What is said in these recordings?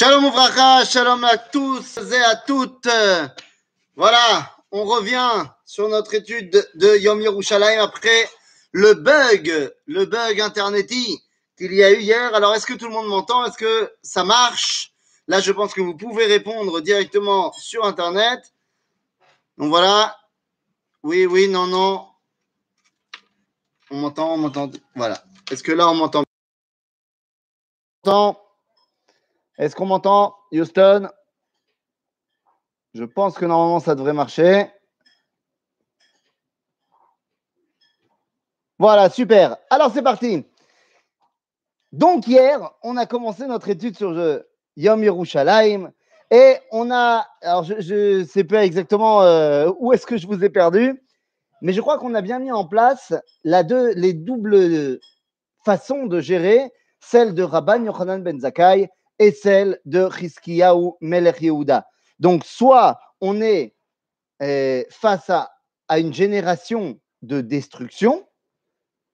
Shalom Ouvracha, shalom à tous et à toutes. Voilà, on revient sur notre étude de Yom Yerushalayim après le bug, le bug interneti qu'il y a eu hier. Alors, est-ce que tout le monde m'entend? Est-ce que ça marche? Là, je pense que vous pouvez répondre directement sur Internet. Donc voilà. Oui, oui, non, non. On m'entend, on m'entend. Voilà. Est-ce que là, on m'entend Est-ce qu'on m'entend, Houston? Je pense que normalement, ça devrait marcher. Voilà, super. Alors, c'est parti. Donc, hier, on a commencé notre étude sur le Yom Yerushalayim. Et on a, alors je ne sais pas exactement euh, où est-ce que je vous ai perdu, mais je crois qu'on a bien mis en place la deux, les doubles façons de gérer, celle de Rabban Yochanan Ben Zakkai et celle de Chizkiyahu Melech Yehuda. Donc, soit on est euh, face à, à, une génération de destruction,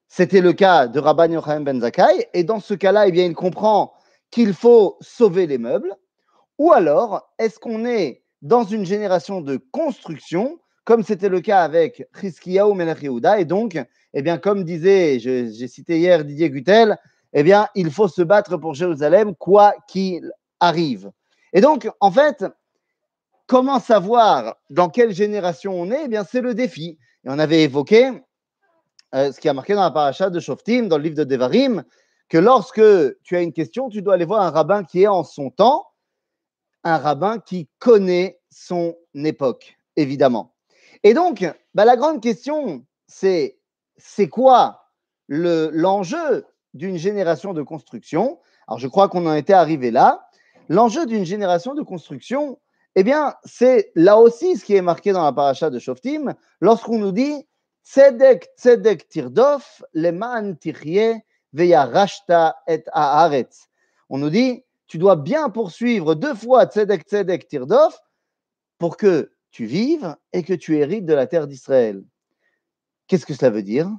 c'était le cas de Rabban Yochanan Ben Zakkai, et dans ce cas-là, eh bien, il comprend qu'il faut sauver les meubles, ou alors est-ce qu'on est dans une génération de construction, comme c'était le cas avec Chizkiyahu Melech Yehuda, et donc, eh bien, comme disait, j'ai cité hier Didier Gutel, eh bien, il faut se battre pour Jérusalem, quoi qu'il arrive. Et donc, en fait, comment savoir dans quelle génération on est? Eh bien, c'est le défi. Et on avait évoqué euh, ce qui a marqué dans la paracha de Shoftim, dans le livre de Devarim, que lorsque tu as une question, tu dois aller voir un rabbin qui est en son temps, un rabbin qui connaît son époque, évidemment. Et donc, bah, la grande question, c'est c'est quoi l'enjeu d'une génération de construction Alors, je crois qu'on en était arrivé là. L'enjeu d'une génération de construction, eh bien, c'est là aussi ce qui est marqué dans la paracha de Shoftim, lorsqu'on nous dit Tzedek, Tzedek Tirdof, Leman Tichye, Veyarashta et Haaretz. On nous dit tu dois bien poursuivre deux fois Tzedek, Tzedek Tirdof pour que tu vives et que tu hérites de la terre d'Israël. Qu'est-ce que cela veut dire?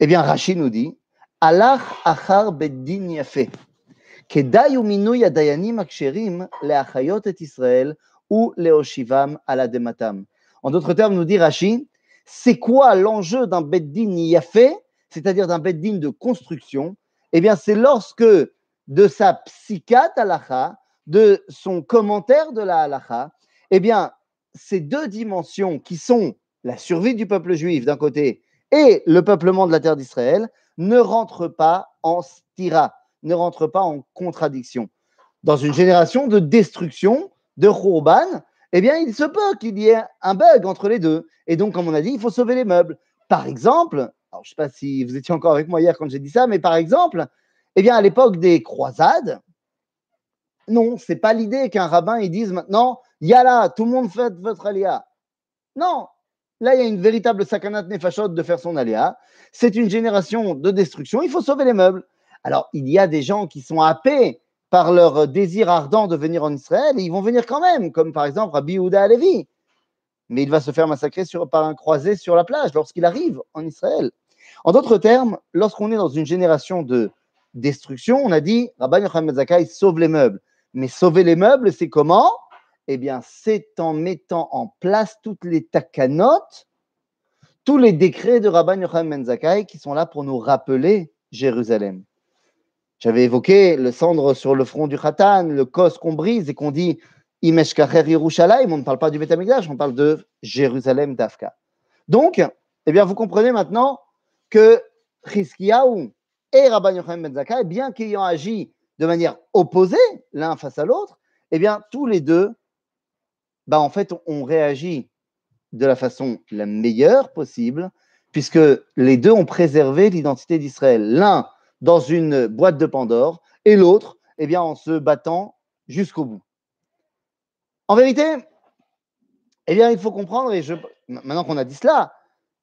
Eh bien, Rachid nous dit Alach achar beddin yafe. כדאי הוא מינוי הדיינים הכשרים להחיות את ישראל ולהושיבם על אדמתם. En d'autres termes, nous dit Rashi, c'est quoi l'enjeu d'un beddin yafé, c'est-à-dire d'un beddin de construction Eh bien, c'est lorsque de sa psychiat halacha, de son commentaire de la halacha, eh bien, ces deux dimensions qui sont la survie du peuple juif d'un côté et le peuplement de la terre d'Israël ne rentrent pas en stira, ne rentrent pas en contradiction. Dans une génération de destruction, de Khurban, eh bien, il se peut qu'il y ait un bug entre les deux. Et donc, comme on a dit, il faut sauver les meubles. Par exemple, alors je ne sais pas si vous étiez encore avec moi hier quand j'ai dit ça, mais par exemple, eh bien, à l'époque des croisades, non, c'est pas l'idée qu'un rabbin il dise maintenant, yalla, tout le monde fait votre aléa. Non, là, il y a une véritable sakanat nefashot de faire son aléa. C'est une génération de destruction, il faut sauver les meubles. Alors, il y a des gens qui sont happés par leur désir ardent de venir en Israël et ils vont venir quand même, comme par exemple Rabbi Yehuda Alevi. Mais il va se faire massacrer par un croisé sur la plage lorsqu'il arrive en Israël. En d'autres termes, lorsqu'on est dans une génération de destruction, on a dit, Rabbi Yochanan Zakai sauve les meubles. Mais sauver les meubles, c'est comment? Eh bien, c'est en mettant en place toutes les takanotes, tous les décrets de Rabban Yochanan Zakai qui sont là pour nous rappeler Jérusalem. J'avais évoqué le cendre sur le front du Khatan, le cos qu'on brise et qu'on dit Imeshkacher Yerushalayim, on ne parle pas du Beth on parle de Jérusalem d'Afka. Donc, eh bien, vous comprenez maintenant que Chizkiyahu et Rabban Yochanan Ben Zakkai, bien qu'ayant agi de manière opposée l'un face à l'autre, eh bien, tous les deux, bah, en fait, ont réagi de la façon la meilleure possible, puisque les deux ont préservé l'identité d'Israël. L'un dans une boîte de Pandore et l'autre, eh bien, en se battant jusqu'au bout. En vérité, eh bien, il faut comprendre, et je, maintenant qu'on a dit cela,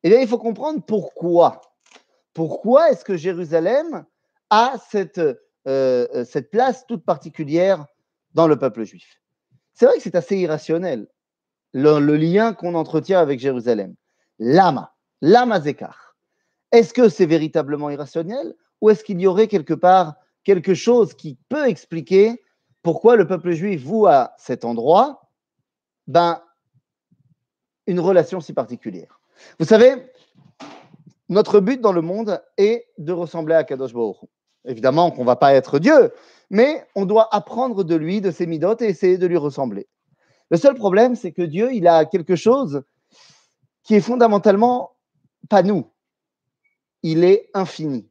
eh il faut comprendre pourquoi. Pourquoi est-ce que Jérusalem a cette, euh, euh, cette place toute particulière dans le peuple juif? C'est vrai que c'est assez irrationnel, le, lien qu'on entretient avec Jérusalem. Lama, lama zekar. Est-ce que c'est véritablement irrationnel ou est-ce qu'il y aurait quelque part quelque chose qui peut expliquer Pourquoi le peuple juif voue à cet endroit ben, une relation si particulière? Vous savez, notre but dans le monde est de ressembler à Kadosh Baruch Évidemment qu'on ne va pas être Dieu, mais on doit apprendre de lui, de ses midotes et essayer de lui ressembler. Le seul problème, c'est que Dieu, il a quelque chose qui est fondamentalement pas nous. Il est infini.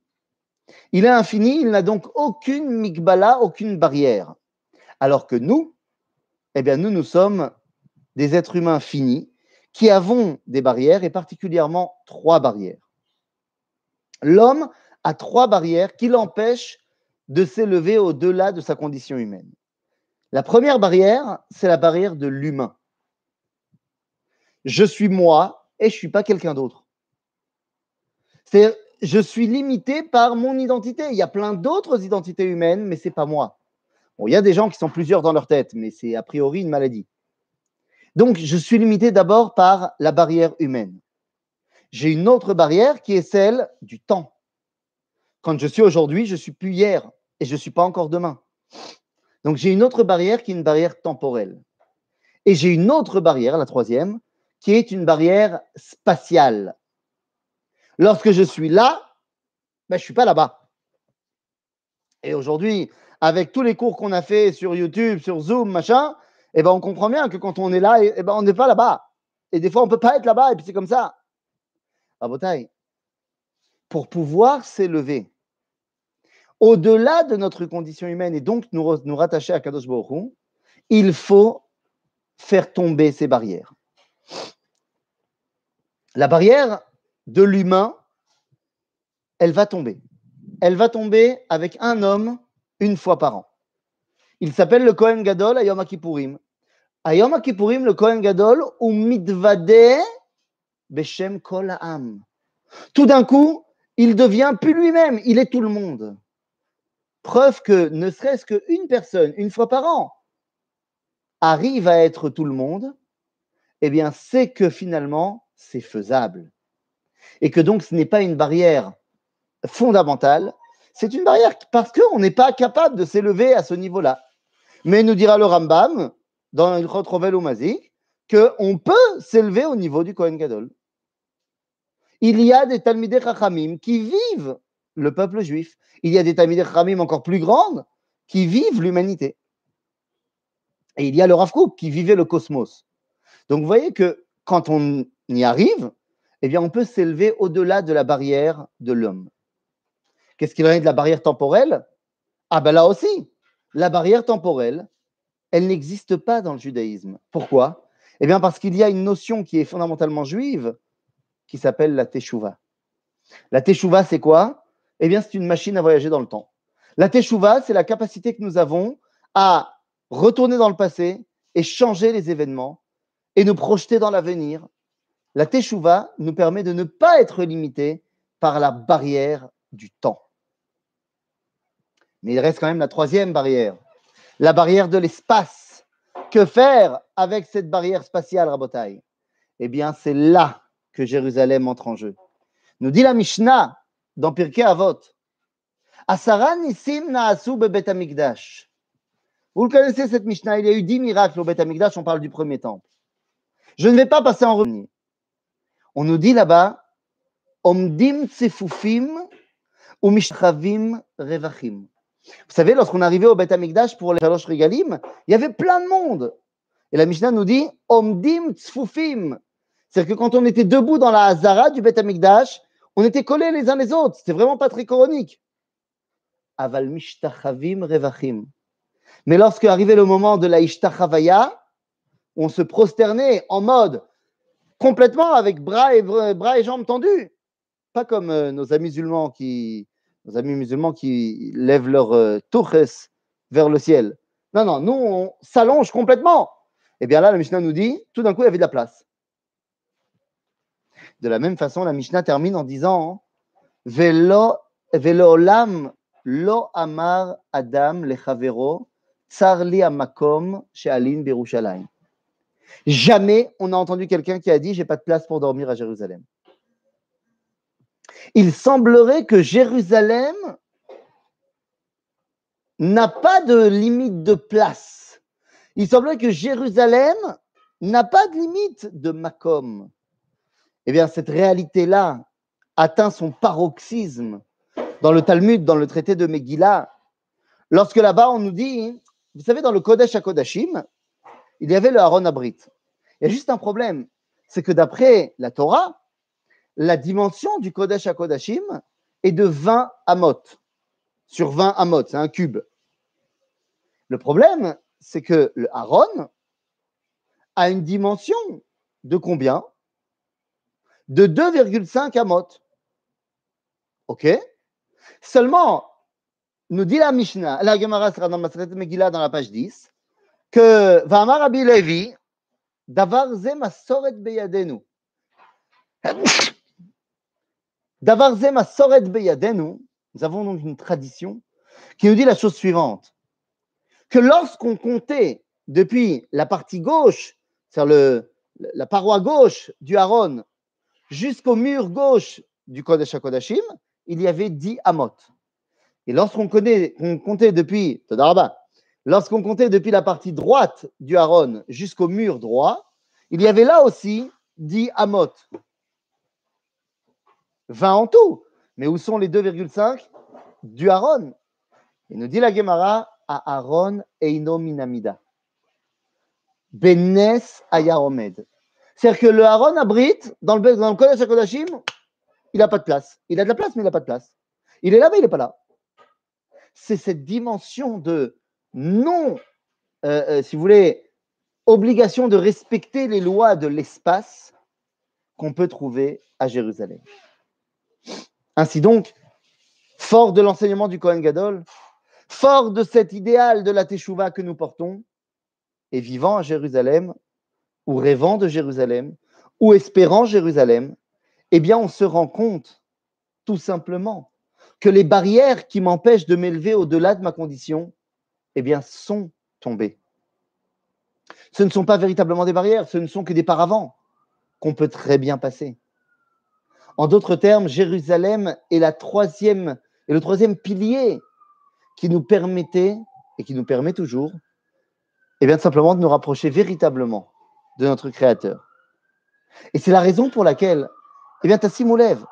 Il est infini, il n'a donc aucune mikbala, aucune barrière. Alors que nous, eh bien, nous, nous sommes des êtres humains finis qui avons des barrières et particulièrement trois barrières. L'homme a trois barrières qui l'empêchent de s'élever au-delà de sa condition humaine. La première barrière, c'est la barrière de l'humain. Je suis moi et je ne suis pas quelqu'un d'autre. C'est je suis limité par mon identité. Il y a plein d'autres identités humaines, mais ce n'est pas moi. il y a des gens qui sont plusieurs dans leur tête, mais c'est a priori une maladie. Donc, je suis limité d'abord par la barrière humaine. J'ai une autre barrière qui est celle du temps. Quand je suis aujourd'hui, je suis plus hier et je ne suis pas encore demain. Donc, j'ai une autre barrière qui est une barrière temporelle. Et j'ai une autre barrière, la troisième, qui est une barrière spatiale. Lorsque je suis là, ben, je ne suis pas là-bas. Et aujourd'hui, avec tous les cours qu'on a fait sur YouTube, sur Zoom, machin, eh ben, on comprend bien que quand on est là, eh ben, on n'est pas là-bas. Et des fois, on ne peut pas être là-bas, et puis c'est comme ça. À Botaï, pour pouvoir s'élever au-delà de notre condition humaine et donc nous, rattacher à Kadosh Baruch il faut faire tomber ces barrières. La barrière de l'humain, elle va tomber. Elle va tomber avec un homme une fois par an. Il s'appelle le Kohen Gadol Ayom Kippourim. Kippourim, le Kohen Gadol, ou mitvade beshem kol Tout d'un coup, il devient plus lui-même, il est tout le monde. Preuve que ne serait-ce qu'une personne, une fois par an, arrive à être tout le monde, eh bien, c'est que finalement, c'est faisable et que donc ce n'est pas une barrière fondamentale, c'est une barrière parce qu'on n'est pas capable de s'élever à ce niveau-là. Mais nous dira le Rambam, dans le Rotrovel ou Mazik, qu'on peut s'élever au niveau du Kohen Gadol. Il y a des Talmidei Chachamim qui vivent le peuple juif. Il y a des Talmidei Chachamim encore plus grandes qui vivent l'humanité. Et il y a le Rav qui vivait le cosmos. Donc vous voyez que quand on y arrive, eh bien, on peut s'élever au-delà de la barrière de l'homme. Qu'est-ce qu'il en est de la barrière temporelle? Ah ben là aussi, la barrière temporelle, elle n'existe pas dans le judaïsme. Pourquoi? Eh bien parce qu'il y a une notion qui est fondamentalement juive qui s'appelle la teshuva. La teshuva, c'est quoi? Eh bien, c'est une machine à voyager dans le temps. La teshuva, c'est la capacité que nous avons à retourner dans le passé et changer les événements et nous projeter dans l'avenir la Teshuvah nous permet de ne pas être limité par la barrière du temps. Mais il reste quand même la troisième barrière, la barrière de l'espace. Que faire avec cette barrière spatiale, Rabotai? Eh bien, c'est là que Jérusalem entre en jeu. Nous dit la Mishnah dans Pirkei Avot. Asaran isim naasu bebet. Vous le connaissez cette Mishnah, il y a eu dix miracles au Bet Amigdash, on parle du premier temple. Je ne vais pas passer en revue. On nous dit là-bas, Omdim tsefufim ou mishchavim revachim. Vous savez, lorsqu'on arrivait au Beth Amikdash pour les Shalosh Regalim, il y avait plein de monde. Et la Mishnah nous dit Omdim tsfufim. C'est-à-dire que quand on était debout dans la Hazara du Beth Amikdash, on était collés les uns les autres. C'était vraiment pas très coronique. Aval mishtachavim revachim. Mais lorsque arrivait le moment de la Ishtachavaya, on se prosternait en mode complètement avec bras et, bras et jambes tendus. Pas comme euh, nos amis musulmans qui, nos amis musulmans qui lèvent leur euh, vers le ciel. Non, non, nous, on s'allonge complètement. Et eh bien là, la Mishnah nous dit, tout d'un coup, il y avait de la place. De la même façon, la Mishnah termine en disant Velo, olam lo amar adam lechavero tsarli amakom she'alin birushalayim. Jamais on a entendu quelqu'un qui a dit j'ai pas de place pour dormir à Jérusalem. Il semblerait que Jérusalem n'a pas de limite de place. Il semblerait que Jérusalem n'a pas de limite de Macom. Eh bien, cette réalité-là atteint son paroxysme dans le Talmud, dans le traité de Megillah, lorsque là-bas on nous dit, vous savez, dans le Kodesh à Kodashim, il y avait le Aaron Abrit. Il y a juste un problème, c'est que d'après la Torah, la dimension du Kodesh à Kodashim est de 20 amot. Sur 20 amot, c'est un cube. Le problème, c'est que le Aaron a une dimension de combien? De 2,5 amot. OK? Seulement, nous dit la Mishnah, la Gemara sera dans Masret Megillah dans la page 10, que Vamar Rabbi Levi, Davar ze masoret beyadenu. Davar ze masoret beyadenu. Nous avons donc une tradition qui nous dit la chose suivante que lorsqu'on comptait depuis la partie gauche, c'est-à-dire la paroi gauche du Haron, jusqu'au mur gauche du Kodesh HaKodashim, il y avait 10 amot. Et lorsqu'on comptait depuis, lorsqu'on comptait depuis la partie droite du Haron jusqu'au mur droit, il y avait là aussi 10 amot. 20 en tout. Mais où sont les 2,5 du Haron? Il nous dit la Gemara, à Aaron Eino Minamida. Benes Ayaromed. C'est-à-dire que le Aaron Abrit, dans le, dans le Kodesh il n'a pas de place. Il a de la place, mais il n'a pas de place. Il est là, mais il n'est pas là. C'est cette dimension de non, euh, euh, si vous voulez, obligation de respecter les lois de l'espace qu'on peut trouver à Jérusalem. Ainsi donc, fort de l'enseignement du Kohen Gadol, fort de cet idéal de la Teshuvah que nous portons, et vivant à Jérusalem, ou rêvant de Jérusalem, ou espérant Jérusalem, eh bien, on se rend compte, tout simplement, que les barrières qui m'empêchent de m'élever au-delà de ma condition, eh bien, sont tombées. Ce ne sont pas véritablement des barrières, ce ne sont que des paravents qu'on peut très bien passer. En d'autres termes, Jérusalem est le troisième pilier qui nous permettait, et qui nous permet toujours, eh bien simplement de nous rapprocher véritablement de notre Créateur. Et c'est la raison pour laquelle, eh bien, Tassimoulev,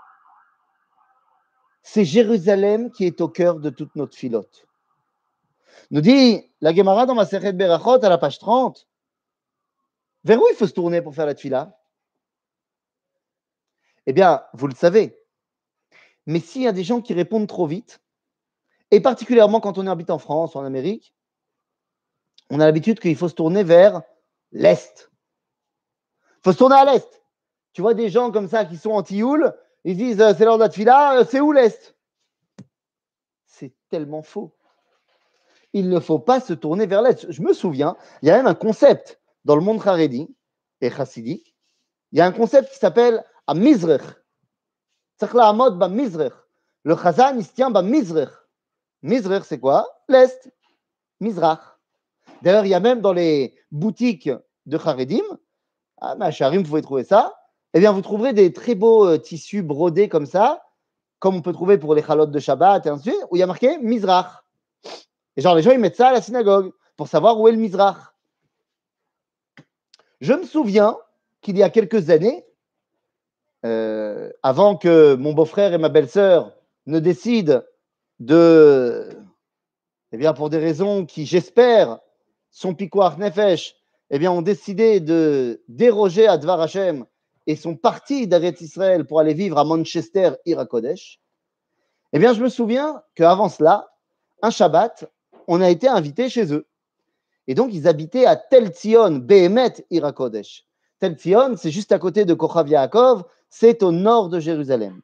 c'est Jérusalem qui est au cœur de toute notre filote. Nous dit la Gemara dans ma Seret Berachot à la page 30, vers où il faut se tourner pour faire la tfila? Eh bien, vous le savez. Mais s'il y a des gens qui répondent trop vite, et particulièrement quand on habite en France ou en Amérique, on a l'habitude qu'il faut se tourner vers l'Est. Faut se tourner à l'Est. Tu vois des gens comme ça qui sont anti-Houl, ils disent euh, c'est l'heure de la euh, c'est où l'Est? C'est tellement faux. Il ne faut pas se tourner vers l'Est. Je me souviens, il y a même un concept dans le monde Haredi et chassidique. Il y a un concept qui s'appelle Amizrech. Le Chazan, il se tient Mizrech. Mizrer, c'est quoi? L'Est. Mizrach. D'ailleurs, il y a même dans les boutiques de Haredim, ah, Charim, vous pouvez trouver ça, eh bien, vous trouverez des très beaux euh, tissus brodés comme ça, comme on peut trouver pour les chalotes de Shabbat et ainsi de suite, où il y a marqué Mizrach. Et genre, les gens, ils mettent ça à la synagogue pour savoir où est le Mizrach. Je me souviens qu'il y a quelques années, euh, avant que mon beau-frère et ma belle-sœur ne décident de, eh bien, pour des raisons qui, j'espère, sont piquoir nefesh, eh bien, ont décidé de déroger à Dvar Hashem et sont partis d'Aretz Israël pour aller vivre à Manchester, Irakodesh, eh bien, je me souviens qu'avant cela, un Shabbat, on a été invité chez eux. Et donc, ils habitaient à Tel Tzion, Behemet, Irakodesh. Tel Tzion, c'est juste à côté de Kochav Yaakov, c'est au nord de Jérusalem.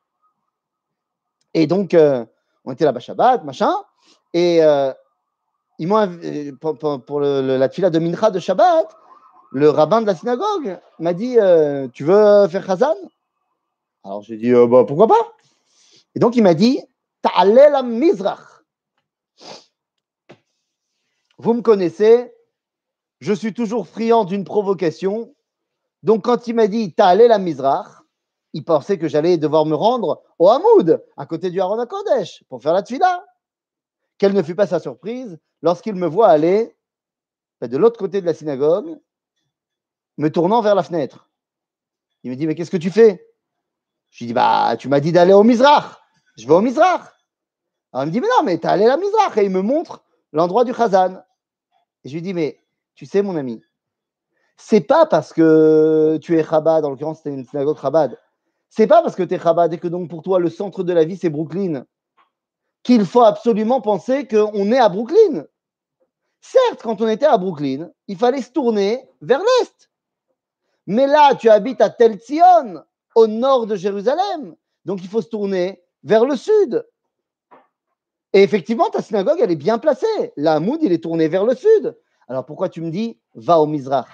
Et donc, euh, on était là-bas Shabbat, machin, et euh, ils m'ont euh, pour, la tfila de Mincha de Shabbat, le rabbin de la synagogue m'a dit euh, Tu veux faire Khazan Alors j'ai dit bah, Pourquoi pas? Et donc il m'a dit Ta'alel Mizrach. Vous me connaissez, je suis toujours friand d'une provocation. Donc quand il m'a dit Ta'alel Mizrach, il pensait que j'allais devoir me rendre au Hamoud, à côté du Haron Kodesh, pour faire la tfila. Quelle ne fut pas sa surprise lorsqu'il me voit aller ben, de l'autre côté de la synagogue, me tournant vers la fenêtre. Il me dit, mais qu'est-ce que tu fais? Je lui dis, bah, tu m'as dit d'aller au Mizrach. Je vais au Mizrach. Alors il me dit, mais non, mais t'es allé à la Mizrach. Et il me montre l'endroit du Khazan. Et je lui dis, mais tu sais, mon ami, c'est pas parce que tu es Chabad, en l'occurrence, c'était une synagogue Chabad, c'est pas parce que tu es Chabad et que donc pour toi, le centre de la vie, c'est Brooklyn, qu'il faut absolument penser qu'on est à Brooklyn. Certes, quand on était à Brooklyn, il fallait se tourner vers l'est. Mais là, tu habites à Tel Zion, au nord de Jérusalem. Donc, il faut se tourner vers le sud. Et effectivement, ta synagogue, elle est bien placée. La Moud, il est tourné vers le sud. Alors, pourquoi tu me dis, va au Mizrach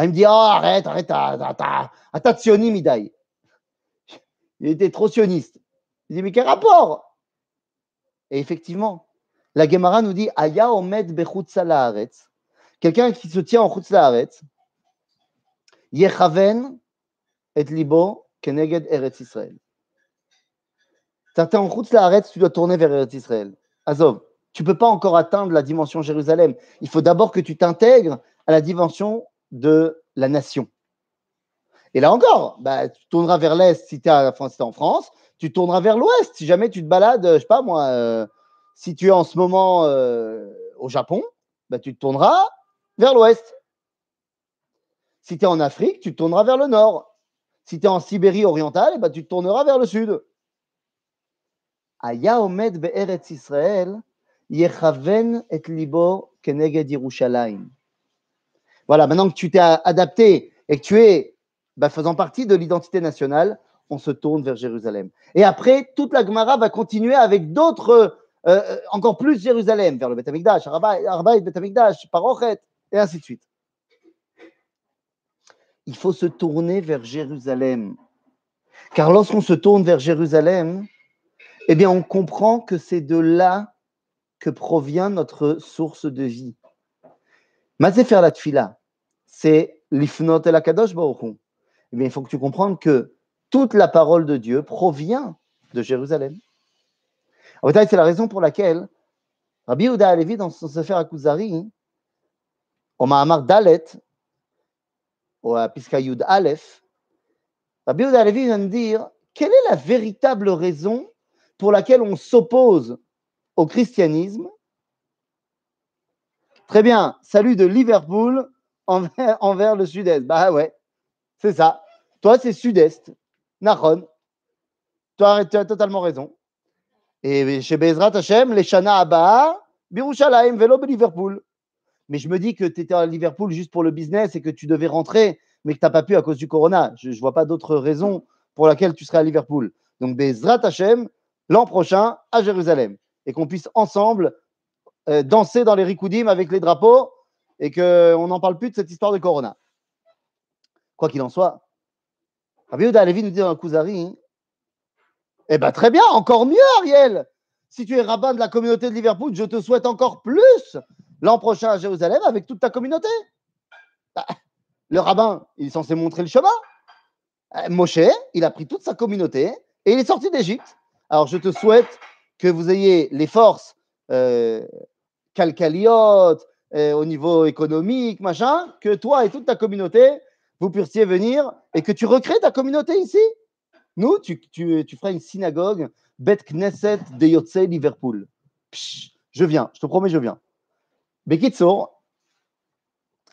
Il me dit, oh, arrête, arrête, ta Midaï. Il était trop sioniste. Il dit, mais quel rapport? Et effectivement, la Gemara nous dit Aya omed laaretz. Quelqu'un qui se tient en chutz. Yechaven et libo keneged eretz Israël. Tu es en chutz tu dois tourner vers Eretz Israël. Azov, tu ne peux pas encore atteindre la dimension Jérusalem. Il faut d'abord que tu t'intègres à la dimension de la nation. Et là encore, bah, tu tourneras vers l'Est si tu es, en France, tu tourneras vers l'Ouest si jamais tu te balades, je sais pas moi, euh, si tu es en ce moment euh, au Japon, bah, tu te tourneras vers l'ouest. Si tu es en Afrique, tu te tourneras vers le nord. Si tu es en Sibérie orientale, bah, tu te tourneras vers le sud. Voilà, maintenant que tu t'es adapté et que tu es bah, faisant partie de l'identité nationale, on se tourne vers Jérusalem. Et après, toute la Gemara va continuer avec d'autres euh, euh, encore plus Jérusalem, vers le Beth Amikdash, Arbaï, Beth Amikdash, Parochet, et ainsi de suite. Il faut se tourner vers Jérusalem. Car lorsqu'on se tourne vers Jérusalem, eh bien, on comprend que c'est de là que provient notre source de vie. Mazé faire la tfila, c'est l'ifnot el akadosh baruch Eh bien, il faut que tu comprennes que toute la parole de Dieu provient de Jérusalem. C'est la raison pour laquelle Rabbi Yehuda Alevi, dans son Sefer Akuzari, au Mahamar Dalet, au Piska Yud Aleph, Rabbi Yehuda Alevi vient de dire quelle est la véritable raison pour laquelle on s'oppose au christianisme? Très bien, salut de Liverpool envers, envers le sud-est. Bah ouais, c'est ça. Toi, c'est sud-est. Nahon. Tu as totalement raison. Et chez Bezrat Hashem, les Shana Abba, Birushalayim, vélo Liverpool. Mais je me dis que tu étais à Liverpool juste pour le business et que tu devais rentrer, mais que tu n'as pas pu à cause du corona. Je ne vois pas d'autre raison pour laquelle tu serais à Liverpool. Donc Bezrat Hashem, l'an prochain à Jérusalem. Et qu'on puisse ensemble euh, danser dans les rikoudim avec les drapeaux et qu'on n'en parle plus de cette histoire de corona. Quoi qu'il en soit, Rabbi Alevi nous dit dans le Kuzari, eh bien, très bien, encore mieux, Ariel. Si tu es rabbin de la communauté de Liverpool, je te souhaite encore plus l'an prochain à Jérusalem avec toute ta communauté. Bah, le rabbin, il est censé montrer le chemin. Euh, Moshe, il a pris toute sa communauté et il est sorti d'Égypte. Alors, je te souhaite que vous ayez les forces euh, calcaliotes euh, au niveau économique, machin, que toi et toute ta communauté, vous puissiez venir et que tu recrées ta communauté ici. Nous, tu, tu, tu, feras une synagogue, Bet Knesset de Yotze Liverpool. je viens, je te promets, je viens. Bekitso,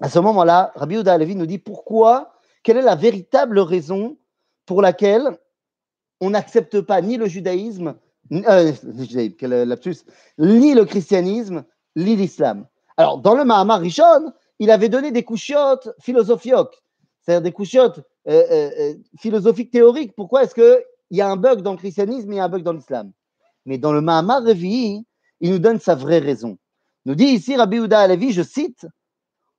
à ce moment-là, Rabbi Uda Alevi nous dit pourquoi, quelle est la véritable raison pour laquelle on n'accepte pas ni le judaïsme, euh, ni le christianisme, ni l'islam? Alors, dans le Mahamar Rishon, il avait donné des couchiotes philosophiques, c'est-à-dire des couchiotes euh, euh, euh, philosophique théorique. Pourquoi est-ce qu'il y a un bug dans le christianisme et un bug dans l'islam Mais dans le Mahamar Revi, il nous donne sa vraie raison. Nous dit ici Rabbi Uda Alevi, je cite,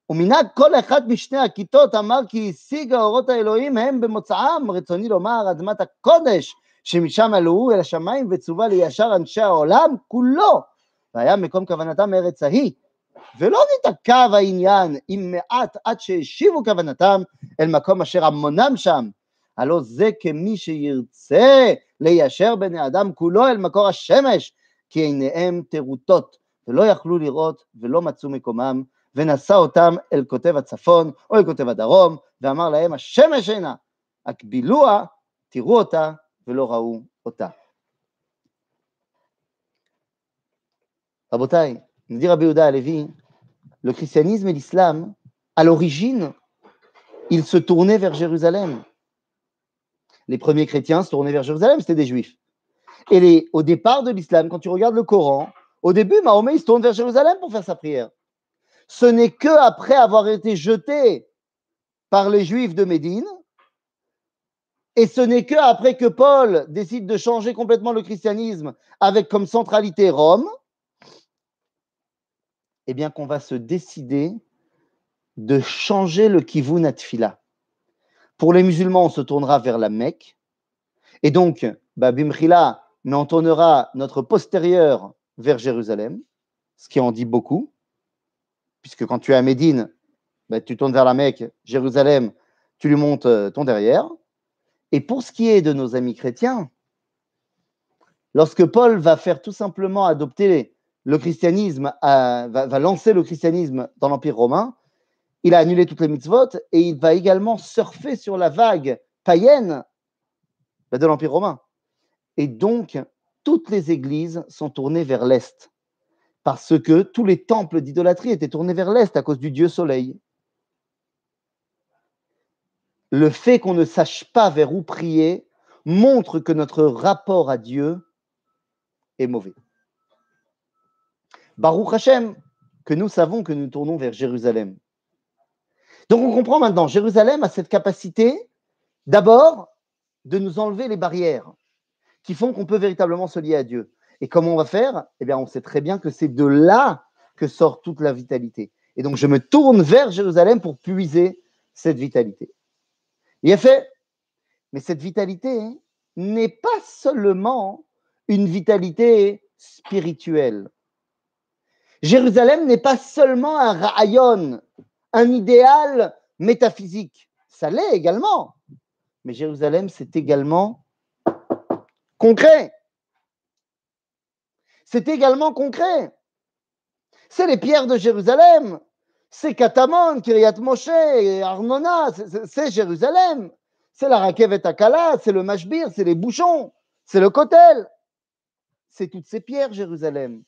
ומנהג כל אחת משני הכיתות אמר כי השיג האורות האלוהים הם במוצאם, רצוני לומר, אדמת הקודש שמשם עלו אל השמיים וצווה לישר אנשי העולם כולו, והיה מקום כוונתם ארץ ההיא, ולא נתעכב העניין עם מעט עד שהשיבו כוונתם אל מקום אשר המונם שם, הלא זה כמי שירצה ליישר בני אדם כולו אל מקור השמש, כי עיניהם טרוטות, ולא יכלו לראות ולא מצאו מקומם, ונשא אותם אל כותב הצפון או אל כותב הדרום, ואמר להם, השמש אינה, הקבילוה, תראו אותה ולא ראו אותה. רבותיי, nous dit Rabbi Yehuda Alevi, le christianisme et l'islam, à l'origine, ils se tournaient vers Jérusalem. Les premiers chrétiens se tournaient vers Jérusalem, c'était des juifs. Et au départ de l'islam, quand tu regardes le Coran, au début, Mahomet, il se tourne vers Jérusalem pour faire sa prière. Ce n'est que après avoir été jeté par les juifs de Médine, et ce n'est que après que Paul décide de changer complètement le christianisme avec comme centralité Rome, eh bien qu'on va se décider de changer le kivun atfila. Pour les musulmans, on se tournera vers la Mecque. Et donc, bah, Bimkhila, mais on tournera notre postérieur vers Jérusalem, ce qui en dit beaucoup, puisque quand tu es à Médine, bah, tu tournes vers la Mecque, Jérusalem, tu lui montes euh, ton derrière. Et pour ce qui est de nos amis chrétiens, lorsque Paul va faire tout simplement adopter le christianisme, va, va, lancer le christianisme dans l'Empire romain, il a annulé toutes les mitzvot et il va également surfer sur la vague païenne bah, de l'Empire romain. Et donc, toutes les églises sont tournées vers l'Est, parce que tous les temples d'idolâtrie étaient tournés vers l'Est à cause du Dieu Soleil. Le fait qu'on ne sache pas vers où prier montre que notre rapport à Dieu est mauvais. Baruch Hashem, que nous savons que nous tournons vers Jérusalem. Donc on comprend maintenant, Jérusalem a cette capacité d'abord de nous enlever les barrières qui font qu'on peut véritablement se lier à Dieu. Et comment on va faire? Eh bien, on sait très bien que c'est de là que sort toute la vitalité. Et donc, je me tourne vers Jérusalem pour puiser cette vitalité. Il a fait, mais cette vitalité n'est pas seulement une vitalité spirituelle. Jérusalem n'est pas seulement un rayon, un idéal métaphysique. Ça l'est également. Mais Jérusalem, c'est également concret. C'est également concret. C'est les pierres de Jérusalem. C'est Katamon, Kiryat Moshe, Arnona, c'est Jérusalem. C'est la Rakevet Akala, c'est le Mashbir, c'est les bouchons, c'est le Kotel. C'est toutes ces pierres, Jérusalem.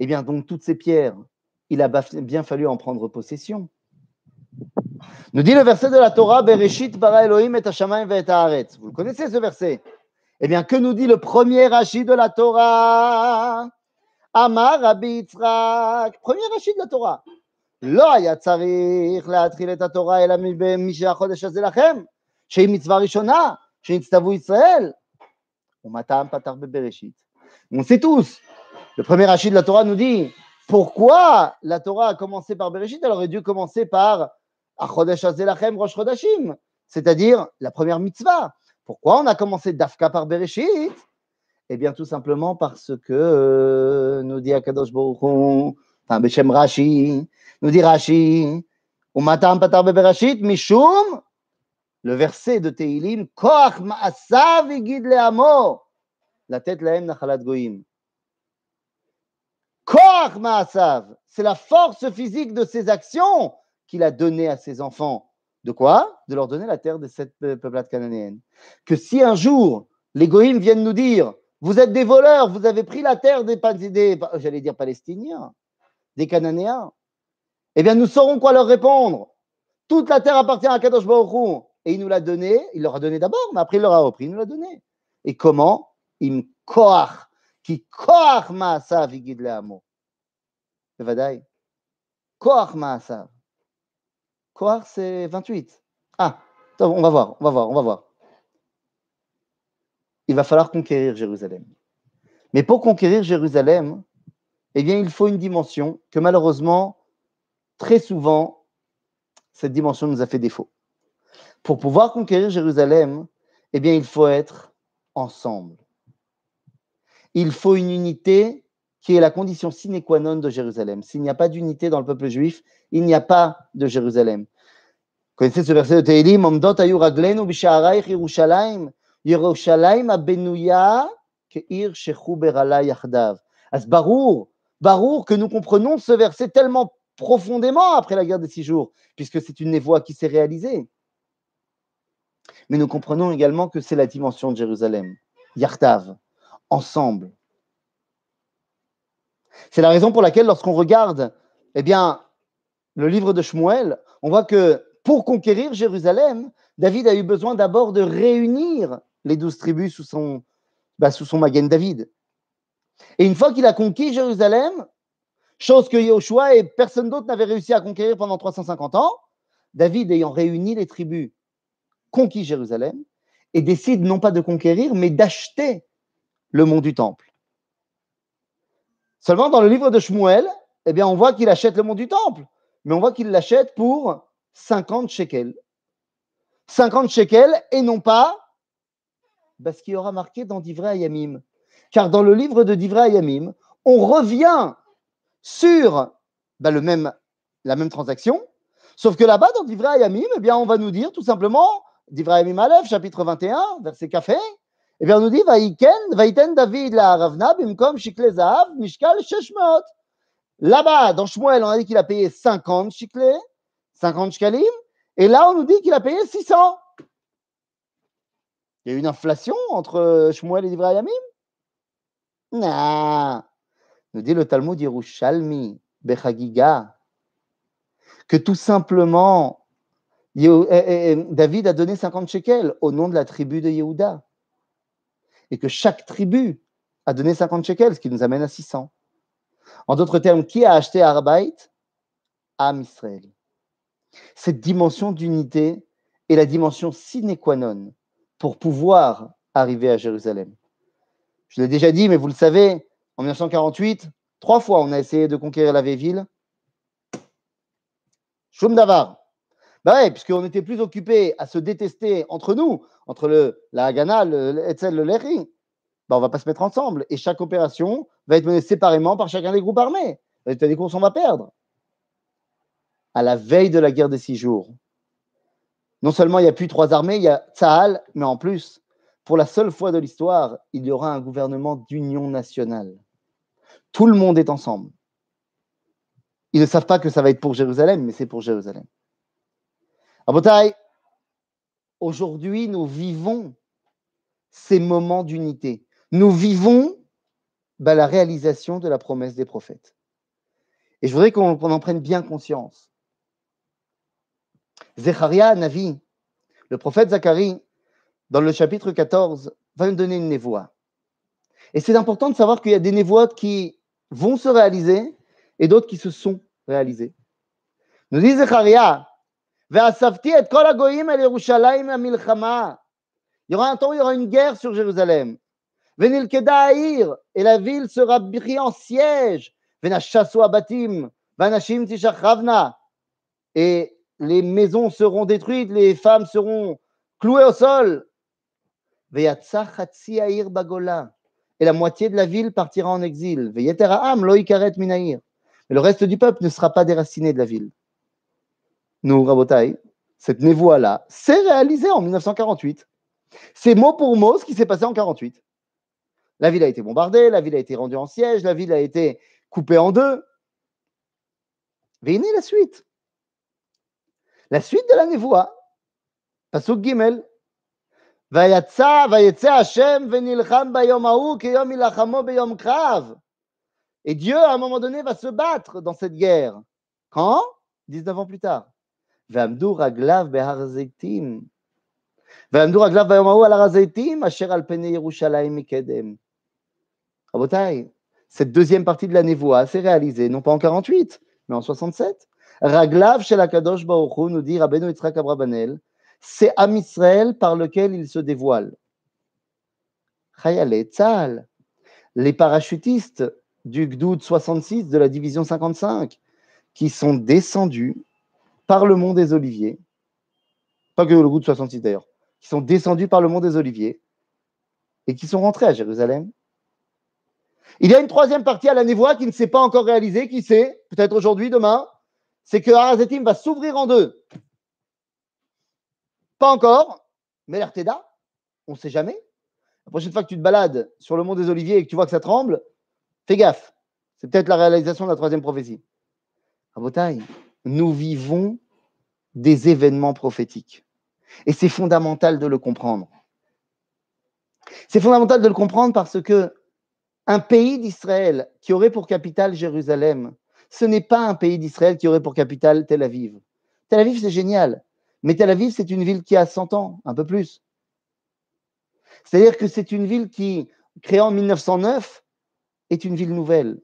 Eh bien, donc, toutes ces pierres, il a bien fallu en prendre possession. Nous dit le verset de la Torah, Bereshit bara Elohim et Hashamayim et Haaretz. Vous le connaissez ce verset Eh bien, que nous dit le premier Rashi de la Torah Amar Rabbi Yitzhak. Premier Rashi de la Torah. לא היה צריך להתחיל את התורה אלא משהחודש הזה לכם, שהיא מצווה ראשונה, שנצטוו ישראל. ומתי פתח בבראשית? On sait tous. le premier Rashi de la Torah nous dit pourquoi la Torah a commencé par Bereshit, elle aurait dû commencer par c'est-à-dire la première mitzvah. Pourquoi on a commencé Dafka par Bereshit? Eh bien, tout simplement parce que, euh, nous dit Akadosh Baruch enfin, Beshem Rashi, nous dit Rashi, Umatam Patar Bereshit, Mishum, le verset de Teilim, Koach Ma'asav Igid Le'amo, la tête Laem Nachalat Goim. C'est la force physique de ses actions qu'il a donné à ses enfants. De quoi? De leur donner la terre de cette peuplade cananéenne. Que si un jour, les goïms viennent nous dire Vous êtes des voleurs, vous avez pris la terre des, des j'allais dire palestiniens, des cananéens, eh bien, nous saurons quoi leur répondre. Toute la terre appartient à Kadosh Et il nous l'a donné, il leur a donné d'abord, mais après il leur a repris, il nous l'a donné. Et comment? Im koach, qui koach ma'asav igid le'amo. Bevadai. Koach ma'asav. Quoi c'est 28. Ah, on va voir, on va voir, on va voir. Il va falloir conquérir Jérusalem. Mais pour conquérir Jérusalem, eh bien, il faut une dimension que malheureusement, très souvent, cette dimension nous a fait défaut. Pour pouvoir conquérir Jérusalem, eh bien, il faut être ensemble. Il faut une unité qui est la condition sine qua non de Jérusalem. S'il n'y a pas d'unité dans le peuple juif, il n'y a pas de Jérusalem. Connaissez ce verset de Tehillim, Omdot ayu raglenu bisha'araich Yerushalayim, Yerushalayim abenouya Keir Shechu Berala Yachdav. Barour, Barour, que nous comprenons ce verset tellement profondément après la guerre des six jours, puisque c'est une névoie qui s'est réalisée. Mais nous comprenons également que c'est la dimension de Jérusalem, Yartav, ensemble. C'est la raison pour laquelle, lorsqu'on regarde eh bien, le livre de Shmuel, on voit que pour conquérir Jérusalem, David a eu besoin d'abord de réunir les douze tribus sous son, bah, David. Et une fois qu'il a conquis Jérusalem, chose que Yahushua et personne d'autre n'avait réussi à conquérir pendant 350 ans, David ayant réuni les tribus, conquis Jérusalem, et décide non pas de conquérir, mais d'acheter le mont du Temple. Seulement dans le livre de Shmuel, eh bien, on voit qu'il achète le mont du Temple, mais on voit qu'il l'achète pour 50 shekels. 50 shekels et non pas parce qu'il y aura marqué dans Divrei Ayamim. Car dans le livre de Divrei Ayamim, on revient sur même, la même transaction, sauf que là-bas, dans Divrei Ayamim, eh bien, on va nous dire tout simplement, Divrei Ayamim Aleph, chapitre 21, verset café, eh bien, on nous dit, Vaïten David la Ravna, bimkom shikle zahav, mishkal sheshmot. Là-bas, dans Shmuel, on a dit qu'il a payé 50 shiklés, 50 shkalim, et là, on nous dit qu'il a payé 600. Il y a eu une inflation entre Shmuel et Ayamim Non. Nous dit le Talmud Yerushalmi, Bechagiga, que tout simplement, eh, eh, eh, David a donné 50 shekels au nom de la tribu de Yehuda. Et que chaque tribu a donné 50 shekels, ce qui nous amène à 600. En d'autres termes, qui a acheté Arbait? Am Israël. Cette dimension d'unité est la dimension sine qua non pour pouvoir arriver à Jérusalem. Je l'ai déjà dit, mais vous le savez, en 1948, trois fois on a essayé de conquérir la vieille ville. Choum Davar. Bah ouais, puisqu'on était plus occupés à se détester entre nous, entre le, la Haganah, le Etzel, le Lehi. Bah on va pas se mettre ensemble. Et chaque opération va être menée séparément par chacun des groupes armés. Résultat des courses, on va perdre. À la veille de la guerre des six jours, non seulement il n'y a plus trois armées, il y a Tsahal, mais en plus, pour la seule fois de l'histoire, il y aura un gouvernement d'union nationale. Tout le monde est ensemble. Ils ne savent pas que ça va être pour Jérusalem, mais c'est pour Jérusalem. Abotai, aujourd'hui, nous vivons ces moments d'unité. Nous vivons bah, la réalisation de la promesse des prophètes. Et je voudrais qu'on en prenne bien conscience. Zecharia Navi, le prophète Zacharie, dans le chapitre 14, va nous donner une névoie. Et c'est important de savoir qu'il y a des névoies qui vont se réaliser et d'autres qui se sont réalisées. Nous dit Zecharia, il y aura un temps où il y aura une guerre sur Jérusalem. Et la ville sera prise en siège. Abatim. Et les maisons seront détruites, les femmes seront clouées au sol. Et la moitié de la ville partira en exil. Mais le reste du peuple ne sera pas déraciné de la ville. Nous, Rabotai, cette névoie-là, s'est réalisée en 1948. C'est mot pour mot ce qui s'est passé en 48. La ville a été bombardée, la ville a été rendue en siège, la ville a été coupée en deux. Venez la suite. La suite de la névoie, Pasuk Gimel, Et Dieu, à un moment donné, va se battre dans cette guerre. Quand? 19 ans plus tard. ועמדו רגליו בהר זיתים. ועמדו רגליו ביום ההוא על הר הזיתים, אשר על פני ירושלים מקדם. רבותיי, cette deuxième partie de la névoie s'est réalisée, non pas en 48, mais en 67. Raglav shel Akadosh Baruch nous dit Rabbeinu Yitzhak Abrabanel, c'est Am Israël par lequel il se dévoile. Chayale Tzal, les parachutistes du Gdoud 66 de la division 55, qui sont descendus par le mont des Oliviers, pas que le Gdoud 66 d'ailleurs, qui sont descendus par le mont des Oliviers et qui sont rentrés à Jérusalem. Il y a une troisième partie à la névoie qui ne s'est pas encore réalisée, qui sait, peut-être aujourd'hui, demain, c'est que Harazetim va s'ouvrir en deux. Pas encore, mais l'Arteda, on ne sait jamais. La prochaine fois que tu te balades sur le mont des Oliviers et que tu vois que ça tremble, fais gaffe. C'est peut-être la réalisation de la troisième prophétie. Rabotai, nous vivons des événements prophétiques. Et c'est fondamental de le comprendre. C'est fondamental de le comprendre parce que un pays d'Israël qui aurait pour capitale Jérusalem, ce n'est pas un pays d'Israël qui aurait pour capitale Tel Aviv. Tel Aviv, c'est génial. Mais Tel Aviv, c'est une ville qui a 100 ans, un peu plus. C'est-à-dire que c'est une ville qui, créée en 1909, est une ville nouvelle.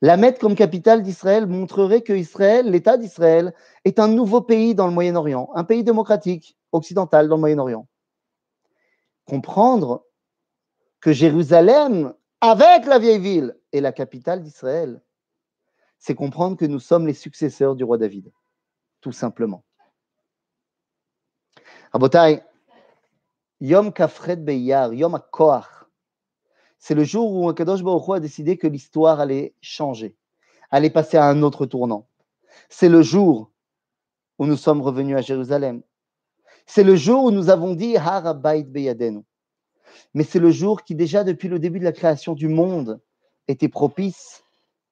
La mettre comme capitale d'Israël montrerait que Israël, l'État d'Israël, est un nouveau pays dans le Moyen-Orient, un pays démocratique occidental dans le Moyen-Orient. Comprendre que Jérusalem, avec la vieille ville, est la capitale d'Israël, c'est comprendre que nous sommes les successeurs du roi David, tout simplement. Yom Kafred Beyar, Yom HaKoach, c'est le jour où Kadosh Baruch a décidé que l'histoire allait changer, allait passer à un autre tournant. C'est le jour où nous sommes revenus à Jérusalem. C'est le jour où nous avons dit Harabait Beyadenu. Mais c'est le jour qui, déjà depuis le début de la création du monde, était propice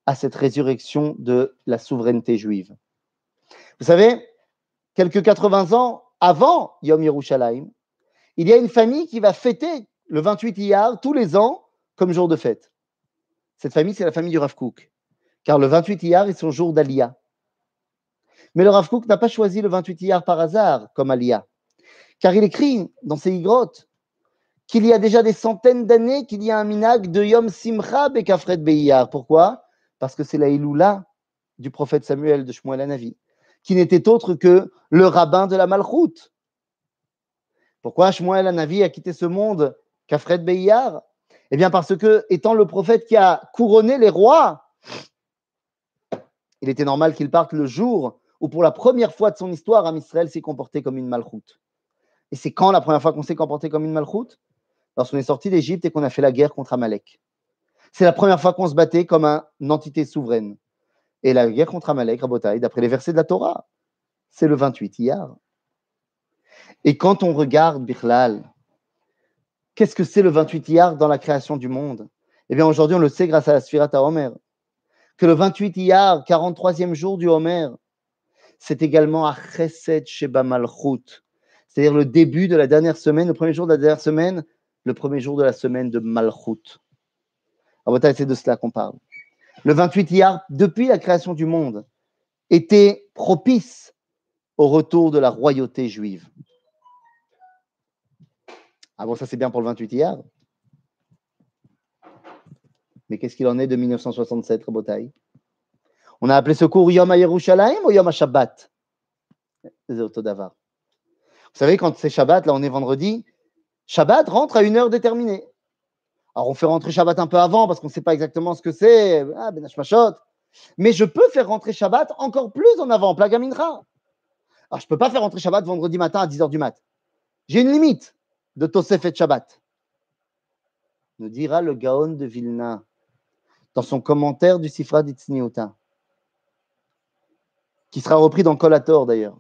à cette résurrection de la souveraineté juive. Vous savez, quelques 80 ans avant Yom Yerushalayim, il y a une famille qui va fêter le 28 Iyar tous les ans comme jour de fête. Cette famille, c'est la famille du Rav Kook, car le 28 Iyar est son jour d'Aliyah. Mais le Rav Kook n'a pas choisi le 28 Iyar par hasard comme Aliyah, car il écrit dans ses grottes qu'il y a déjà des centaines d'années qu'il y a un minag de Yom Simcha Bekafred Beiyar. Pourquoi? Parce que c'est la Iloula du prophète Samuel de Shmuel Anavi, qui n'était autre que le rabbin de la Malchoute. Pourquoi Shmuel Anavi a quitté ce monde Kafred Beiyar? Eh bien, parce que, étant le prophète qui a couronné les rois, il était normal qu'il parte le jour où, pour la première fois de son histoire, Am Israël s'est comporté comme une malchoute. Et c'est quand la première fois qu'on s'est comporté comme une malchoute? Lorsqu'on est sorti d'Égypte et qu'on a fait la guerre contre Amalek. C'est la première fois qu'on se battait comme une entité souveraine. Et la guerre contre Amalek, Rabotai, d'après les versets de la Torah, c'est le 28 Iyar. Et quand on regarde Birlal, Qu'est-ce que c'est le 28 Iyar dans la création du monde? Eh bien, aujourd'hui, on le sait grâce à la Sphirata Homer. Que le 28 Iyar, 43e jour du Homer, c'est également à Chesed Sheba Malchut, c'est-à-dire le début de la dernière semaine, le premier jour de la dernière semaine, le premier jour de la semaine de Malchut. C'est de cela qu'on parle. Le 28 Iyar, depuis la création du monde, était propice au retour de la royauté juive. Ah bon, ça c'est bien pour le 28 hier. Mais qu'est-ce qu'il en est de 1967, Rebotaï On a appelé ce cours Yom Yerushalayim ou Yom Shabbat Vous savez, quand c'est Shabbat, là on est vendredi, Shabbat rentre à une heure déterminée. Alors on fait rentrer Shabbat un peu avant parce qu'on ne sait pas exactement ce que c'est. Ah, ben Mais je peux faire rentrer Shabbat encore plus en avant, Plagaminra. Alors je ne peux pas faire rentrer Shabbat vendredi matin à 10h du mat. J'ai une limite de Tosef Shabbat. Nous dira le Gaon de Vilna dans son commentaire du Sifra d'Itzniuta, qui sera repris dans Kolator d'ailleurs,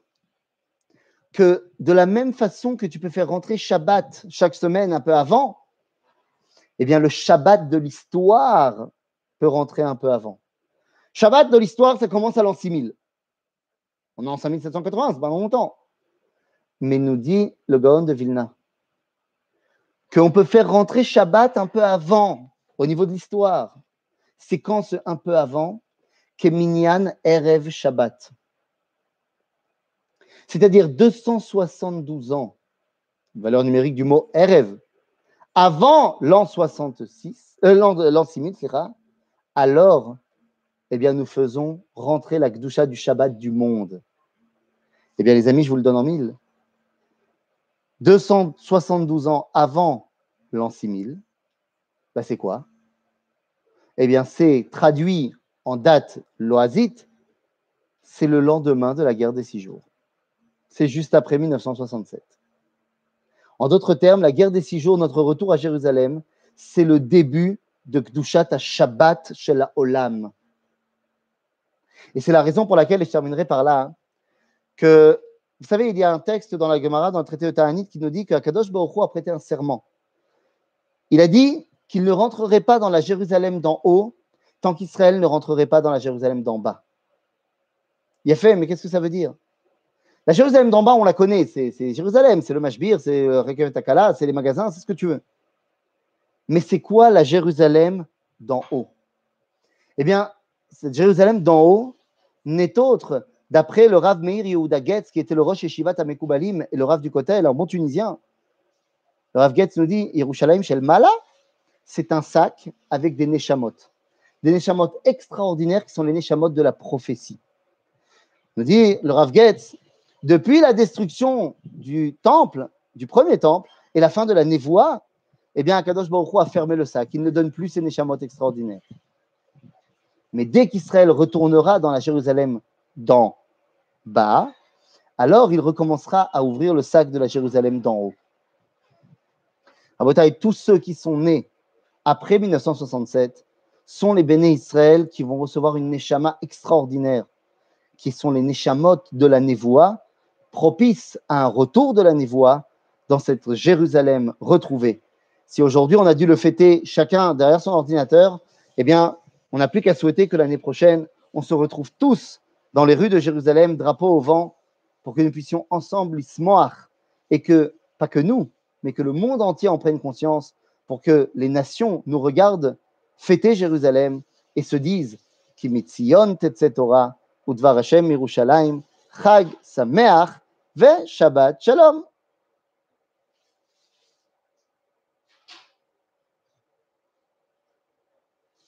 que de la même façon que tu peux faire rentrer Shabbat chaque semaine un peu avant, eh bien le Shabbat de l'histoire peut rentrer un peu avant. Shabbat de l'histoire, ça commence à l'an 6000. On est en 5780, c'est pas longtemps. Mais nous dit le Gaon de Vilna qu'on peut faire rentrer Shabbat un peu avant, au niveau de l'histoire. Séquence un peu avant, Keminyan Erev Shabbat. C'est-à-dire 272 ans, valeur numérique du mot Erev, avant l'an 66, euh, l'an 6000, alors, eh bien, nous faisons rentrer la Gdusha du Shabbat du monde. Eh bien, les amis, je vous le donne en mille. 272 ans avant l'an 6000, bah c'est quoi? Eh bien, c'est traduit en date loisite, c'est le lendemain de la guerre des six jours. C'est juste après 1967. En d'autres termes, la guerre des six jours, notre retour à Jérusalem, c'est le début de Kdushat à Shabbat chez la Olam. Et c'est la raison pour laquelle, et je terminerai par là, que vous savez, il y a un texte dans la Gemara, dans le traité de Ta'anit, qui nous dit qu'Akadosh Baruch a prêté un serment. Il a dit qu'il ne rentrerait pas dans la Jérusalem d'en haut tant qu'Israël ne rentrerait pas dans la Jérusalem d'en bas. Il a fait, mais qu'est-ce que ça veut dire? La Jérusalem d'en bas, on la connaît, c'est Jérusalem, c'est le Mashbir, c'est Rekev Takala, c'est les magasins, c'est ce que tu veux. Mais c'est quoi la Jérusalem d'en haut? Eh bien, cette Jérusalem d'en haut n'est autre, d'après le Rav Meir Yehuda Getz, qui était le Rosh Yeshivat Amekoubalim et le Rav du Kotel, un bon tunisien. Le Rav Getz nous dit Yerushalayim Shel Mala, c'est un sac avec des neshamot. Des neshamot extraordinaires qui sont les neshamot de la prophétie. Nous dit le Rav Getz depuis la destruction du temple, du premier temple, et la fin de la névoie, eh bien, Akadosh Baruch a fermé le sac. Il ne donne plus ses neshamot extraordinaires. Mais dès qu'Israël retournera dans la Jérusalem d'en bas, alors il recommencera à ouvrir le sac de la Jérusalem d'en haut. À tous ceux qui sont nés après 1967 sont les béné Israël qui vont recevoir une neshama extraordinaire, qui sont les neshamot de la névoie, propices à un retour de la névoie dans cette Jérusalem retrouvée. Si aujourd'hui on a dû le fêter chacun derrière son ordinateur, eh bien, on n'a plus qu'à souhaiter que l'année prochaine, on se retrouve tous dans les rues de Jérusalem, drapeau au vent, pour que nous puissions ensemble ismoar et que, pas que nous, mais que le monde entier en prenne conscience, pour que les nations nous regardent fêter Jérusalem et se disent.